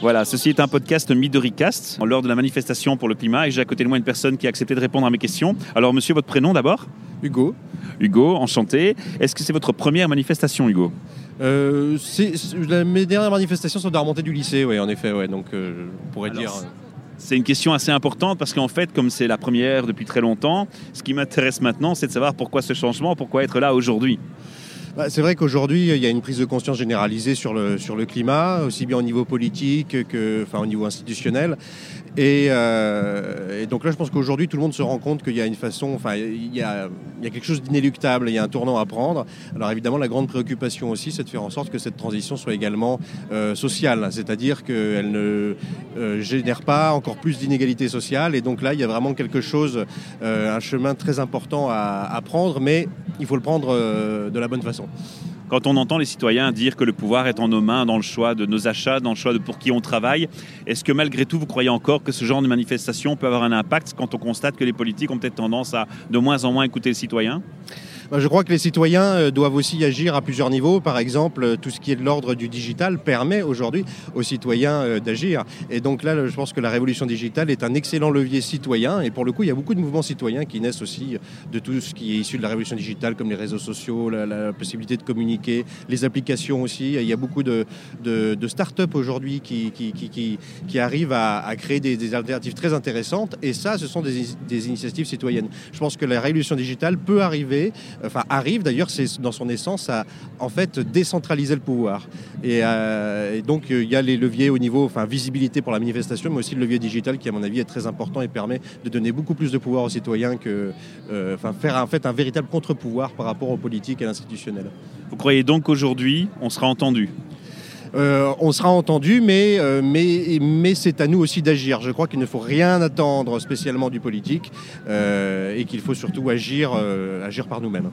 Voilà, ceci est un podcast Midoricast lors de la manifestation pour le climat et j'ai à côté de moi une personne qui a accepté de répondre à mes questions. Alors monsieur, votre prénom d'abord? Hugo. Hugo, enchanté. Est-ce que c'est votre première manifestation Hugo? Euh, Mes dernières manifestations sont de la remontée du lycée, oui en effet, ouais, donc euh, on pourrait dire... Euh, c'est une question assez importante parce qu'en fait, comme c'est la première depuis très longtemps, ce qui m'intéresse maintenant, c'est de savoir pourquoi ce changement, pourquoi être là aujourd'hui. Bah, c'est vrai qu'aujourd'hui, il y a une prise de conscience généralisée sur le, sur le climat, aussi bien au niveau politique que enfin, au niveau institutionnel. Euh, et, donc là, je pense qu'aujourd'hui, tout le monde se rend compte qu'il y a une façon, enfin, il y a, il y a quelque chose d'inéluctable, il y a un tournant à prendre. Alors évidemment, la grande préoccupation aussi, c'est de faire en sorte que cette transition soit également euh, sociale, c'est-à-dire qu'elle ne euh, génère pas encore plus d'inégalités sociales. Et donc là, il y a vraiment quelque chose, un chemin très important à, à, prendre, mais il faut le prendre de la bonne façon quand on entend les citoyens dire que le pouvoir est en nos mains dans le choix de nos achats, dans le choix de pour qui on travaille, est-ce que malgré tout vous croyez encore que ce genre de manifestation peut avoir un impact quand on constate que les politiques ont peut-être tendance à de moins en moins écouter les citoyens je crois que les citoyens euh, doivent aussi agir à plusieurs niveaux. Par exemple, euh, tout ce qui est de l'ordre du digital permet aujourd'hui aux citoyens euh, d'agir. Et donc là, je pense que la révolution digitale est un excellent levier citoyen. Et pour le coup, il y a beaucoup de mouvements citoyens qui naissent aussi de tout ce qui est issu de la révolution digitale, comme les réseaux sociaux, la, possibilité de communiquer, les applications aussi. Il y a beaucoup de, start-up aujourd'hui qui, qui, qui, qui, arrivent à, créer des, alternatives très intéressantes. Et ça, ce sont des initiatives citoyennes. Je pense que la révolution digitale peut arriver enfin arrive d'ailleurs, c'est dans son essence à en fait décentraliser le pouvoir. Et, euh, donc euh, il y a les leviers au niveau, enfin visibilité pour la manifestation, mais aussi le levier digital qui à mon avis est très important et permet de donner beaucoup plus de pouvoir aux citoyens que, euh, faire en fait un véritable contre-pouvoir par rapport aux politiques et à l'institutionnel. Vous croyez donc qu'aujourd'hui on sera entendu? Euh, on sera entendu, mais, euh, mais, c'est à nous aussi d'agir. Je crois qu'il ne faut rien attendre spécialement du politique euh, et qu'il faut surtout agir, agir par nous-mêmes.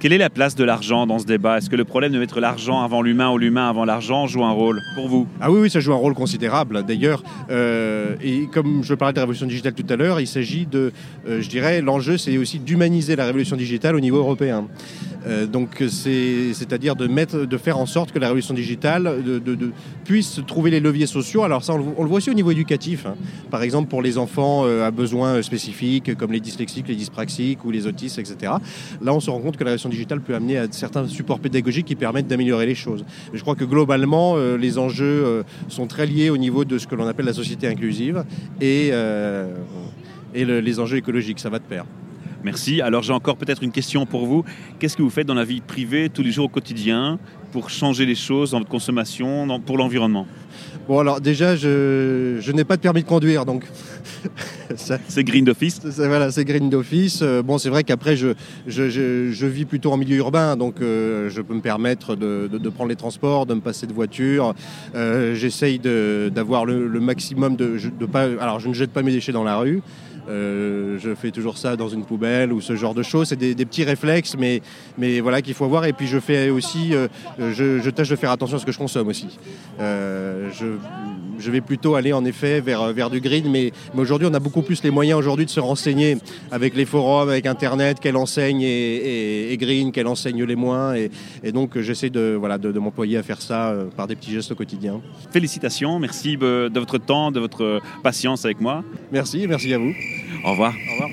Quelle est la place de l'argent dans ce débat? Est-ce que le problème de mettre l'argent avant l'humain ou l'humain avant l'argent joue un rôle pour vous? Ah oui, oui, ça joue un rôle considérable. D'ailleurs, et comme je parlais de la révolution digitale tout à l'heure, il s'agit de, je dirais, l'enjeu, c'est aussi d'humaniser la révolution digitale au niveau européen. Euh, donc c'est-à-dire de, mettre, de faire en sorte que la révolution digitale puisse trouver les leviers sociaux. Alors ça, on le, voit aussi au niveau éducatif. Hein. Par exemple, pour les enfants euh, à besoins spécifiques, comme les dyslexiques, les dyspraxiques ou les autistes, etc. Là, on se rend compte que la révolution digitale peut amener à certains supports pédagogiques qui permettent d'améliorer les choses. Je crois que globalement, euh, les enjeux sont très liés au niveau de ce que l'on appelle la société inclusive et, et les enjeux écologiques. Ça va de pair. Merci. Alors j'ai encore peut-être une question pour vous. Qu'est-ce que vous faites dans la vie privée tous les jours au quotidien pour changer les choses dans votre consommation, pour l'environnement? Bon alors déjà je, n'ai pas de permis de conduire donc c'est green d'office. Voilà c'est green d'office. Euh, bon c'est vrai qu'après je, je, vis plutôt en milieu urbain donc euh, je peux me permettre de, prendre les transports, de me passer de voiture. Euh, j'essaye d'avoir le, le, maximum de, de pas. Alors je ne jette pas mes déchets dans la rue. Euh, je fais toujours ça dans une poubelle ou ce genre de choses. C'est des, petits réflexes, mais, mais voilà qu'il faut avoir. Et puis je fais aussi, euh, je, tâche de faire attention à ce que je consomme aussi. Euh, je vais plutôt aller en effet vers, vers du green, mais, mais aujourd'hui on a beaucoup plus les moyens aujourd'hui de se renseigner avec les forums, avec Internet, quelle enseigne est, green, quelle enseigne les moins, et, donc j'essaie de, voilà, de, m'employer à faire ça euh, par des petits gestes au quotidien. Félicitations, merci de votre temps, de votre patience avec moi. Merci, merci à vous. Au revoir. Au revoir.